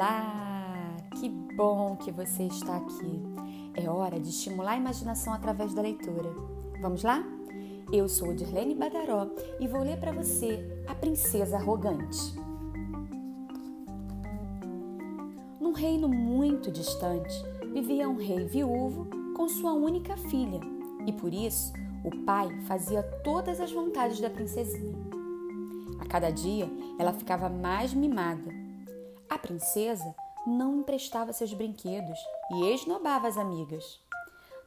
Olá! Que bom que você está aqui. É hora de estimular a imaginação através da leitura. Vamos lá? Eu sou Dirlene Badaró e vou ler para você A Princesa Arrogante. Num reino muito distante, vivia um rei viúvo com sua única filha, e por isso o pai fazia todas as vontades da princesinha. A cada dia ela ficava mais mimada a princesa não emprestava seus brinquedos e esnobava as amigas.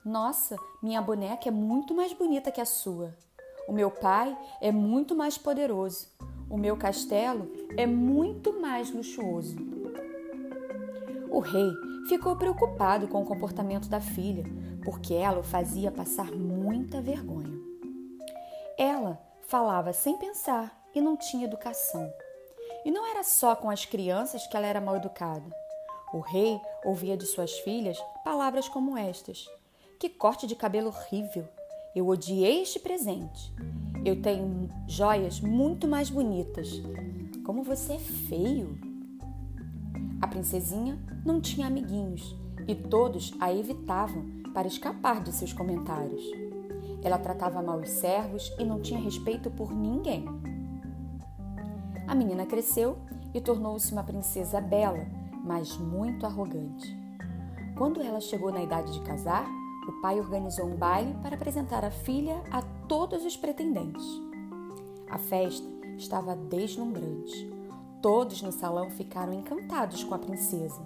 Nossa, minha boneca é muito mais bonita que a sua. O meu pai é muito mais poderoso. O meu castelo é muito mais luxuoso. O rei ficou preocupado com o comportamento da filha, porque ela o fazia passar muita vergonha. Ela falava sem pensar e não tinha educação. E não era só com as crianças que ela era mal educada. O rei ouvia de suas filhas palavras como estas: Que corte de cabelo horrível! Eu odiei este presente. Eu tenho joias muito mais bonitas. Como você é feio! A princesinha não tinha amiguinhos e todos a evitavam para escapar de seus comentários. Ela tratava mal os servos e não tinha respeito por ninguém. A menina cresceu e tornou-se uma princesa bela, mas muito arrogante. Quando ela chegou na idade de casar, o pai organizou um baile para apresentar a filha a todos os pretendentes. A festa estava deslumbrante. Todos no salão ficaram encantados com a princesa,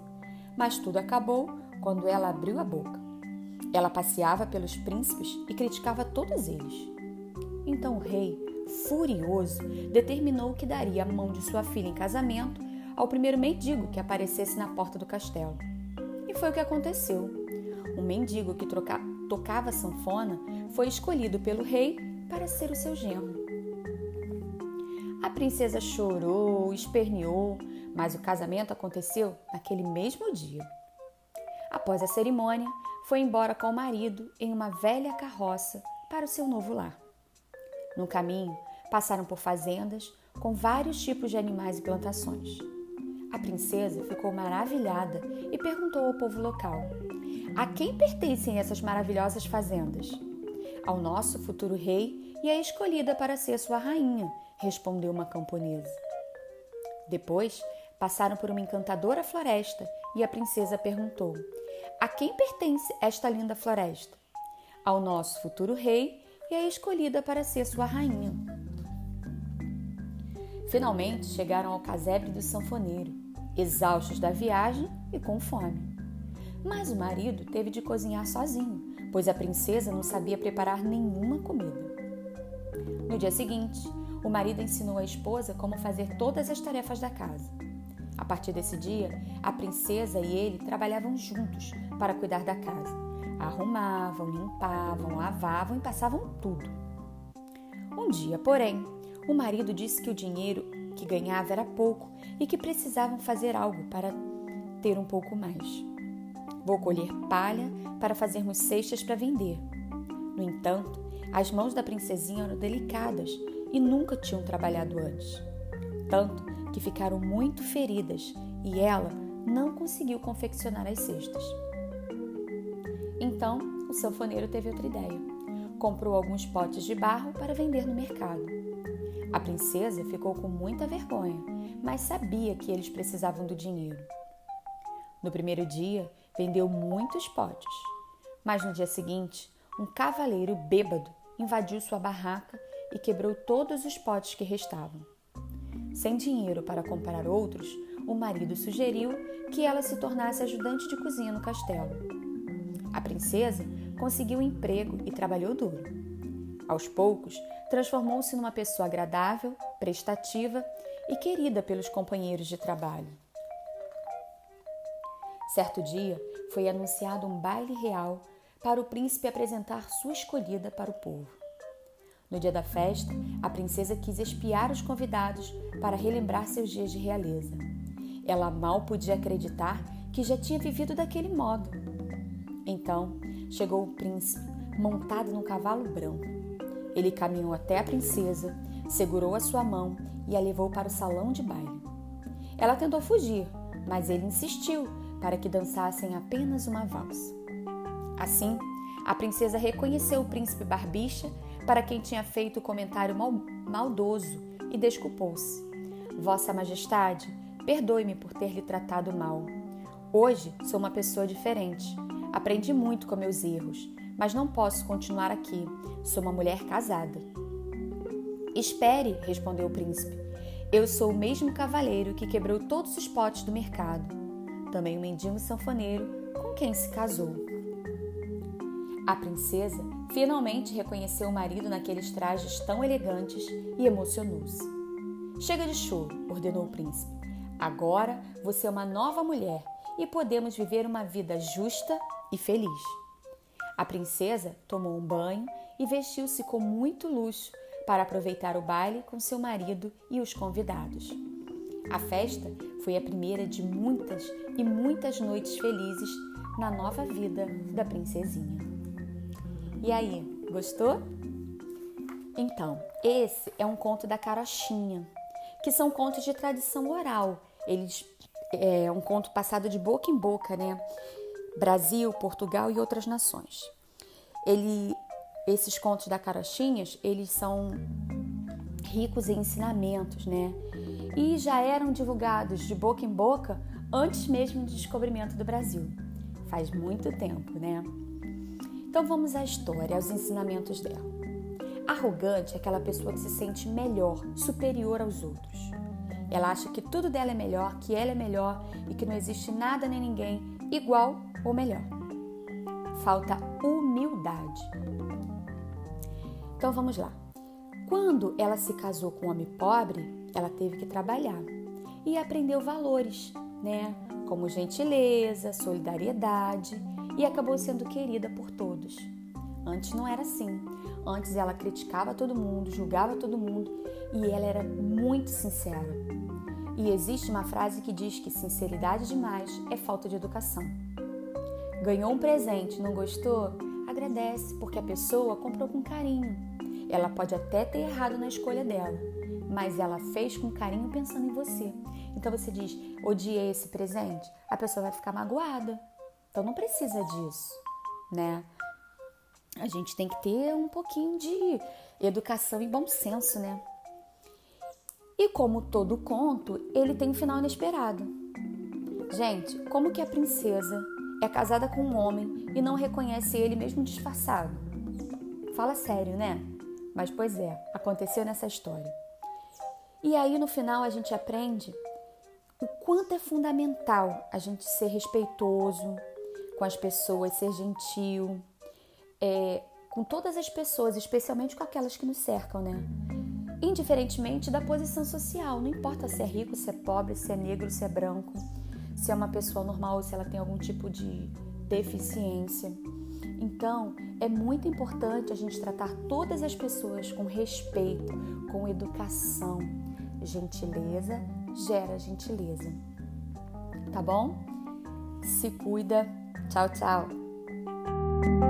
mas tudo acabou quando ela abriu a boca. Ela passeava pelos príncipes e criticava todos eles. Então o rei furioso, determinou que daria a mão de sua filha em casamento ao primeiro mendigo que aparecesse na porta do castelo. E foi o que aconteceu. Um mendigo que troca, tocava sanfona foi escolhido pelo rei para ser o seu genro. A princesa chorou, esperneou, mas o casamento aconteceu naquele mesmo dia. Após a cerimônia, foi embora com o marido em uma velha carroça para o seu novo lar. No caminho, passaram por fazendas com vários tipos de animais e plantações. A princesa ficou maravilhada e perguntou ao povo local: A quem pertencem essas maravilhosas fazendas? Ao nosso futuro rei e a escolhida para ser sua rainha, respondeu uma camponesa. Depois, passaram por uma encantadora floresta e a princesa perguntou: A quem pertence esta linda floresta? Ao nosso futuro rei e a escolhida para ser sua rainha. Finalmente chegaram ao casebre do sanfoneiro, exaustos da viagem e com fome. Mas o marido teve de cozinhar sozinho, pois a princesa não sabia preparar nenhuma comida. No dia seguinte, o marido ensinou a esposa como fazer todas as tarefas da casa. A partir desse dia, a princesa e ele trabalhavam juntos para cuidar da casa. Arrumavam, limpavam, lavavam e passavam tudo. Um dia, porém, o marido disse que o dinheiro que ganhava era pouco e que precisavam fazer algo para ter um pouco mais. Vou colher palha para fazermos cestas para vender. No entanto, as mãos da princesinha eram delicadas e nunca tinham trabalhado antes. Tanto que ficaram muito feridas e ela não conseguiu confeccionar as cestas. Então, o sanfoneiro teve outra ideia. Comprou alguns potes de barro para vender no mercado. A princesa ficou com muita vergonha, mas sabia que eles precisavam do dinheiro. No primeiro dia, vendeu muitos potes, mas no dia seguinte, um cavaleiro bêbado invadiu sua barraca e quebrou todos os potes que restavam. Sem dinheiro para comprar outros, o marido sugeriu que ela se tornasse ajudante de cozinha no castelo. A princesa conseguiu um emprego e trabalhou duro. Aos poucos, transformou-se numa pessoa agradável, prestativa e querida pelos companheiros de trabalho. Certo dia, foi anunciado um baile real para o príncipe apresentar sua escolhida para o povo. No dia da festa, a princesa quis espiar os convidados para relembrar seus dias de realeza. Ela mal podia acreditar que já tinha vivido daquele modo. Então chegou o príncipe, montado num cavalo branco. Ele caminhou até a princesa, segurou a sua mão e a levou para o salão de baile. Ela tentou fugir, mas ele insistiu para que dançassem apenas uma valsa. Assim, a princesa reconheceu o príncipe Barbicha, para quem tinha feito o comentário mal, maldoso, e desculpou-se. Vossa Majestade, perdoe-me por ter lhe tratado mal. Hoje sou uma pessoa diferente. Aprendi muito com meus erros, mas não posso continuar aqui. Sou uma mulher casada. Espere, respondeu o príncipe. Eu sou o mesmo cavaleiro que quebrou todos os potes do mercado. Também o mendigo sanfoneiro com quem se casou. A princesa finalmente reconheceu o marido naqueles trajes tão elegantes e emocionou-se. Chega de choro, ordenou o príncipe. Agora você é uma nova mulher e podemos viver uma vida justa e feliz. A princesa tomou um banho e vestiu-se com muito luxo para aproveitar o baile com seu marido e os convidados. A festa foi a primeira de muitas e muitas noites felizes na nova vida da princesinha. E aí, gostou? Então, esse é um conto da carochinha, que são contos de tradição oral. Eles é um conto passado de boca em boca, né? Brasil, Portugal e outras nações. Ele esses contos da Carochinhas, eles são ricos em ensinamentos, né? E já eram divulgados de boca em boca antes mesmo do descobrimento do Brasil. Faz muito tempo, né? Então vamos à história, aos ensinamentos dela. Arrogante é aquela pessoa que se sente melhor, superior aos outros. Ela acha que tudo dela é melhor, que ela é melhor e que não existe nada nem ninguém igual ou melhor. Falta humildade. Então vamos lá. Quando ela se casou com um homem pobre, ela teve que trabalhar e aprendeu valores, né? Como gentileza, solidariedade e acabou sendo querida por todos. Antes não era assim. Antes ela criticava todo mundo, julgava todo mundo e ela era muito sincera. E existe uma frase que diz que sinceridade demais é falta de educação. Ganhou um presente, não gostou? Agradece, porque a pessoa comprou com carinho. Ela pode até ter errado na escolha dela, mas ela fez com carinho pensando em você. Então você diz: odiei esse presente, a pessoa vai ficar magoada. Então não precisa disso, né? A gente tem que ter um pouquinho de educação e bom senso, né? E como todo conto, ele tem um final inesperado. Gente, como que a princesa é casada com um homem e não reconhece ele mesmo disfarçado? Fala sério, né? Mas pois é, aconteceu nessa história. E aí no final a gente aprende o quanto é fundamental a gente ser respeitoso com as pessoas, ser gentil, é, com todas as pessoas, especialmente com aquelas que nos cercam, né? Indiferentemente da posição social, não importa se é rico, se é pobre, se é negro, se é branco, se é uma pessoa normal ou se ela tem algum tipo de deficiência. Então, é muito importante a gente tratar todas as pessoas com respeito, com educação. Gentileza gera gentileza. Tá bom? Se cuida. Tchau, tchau.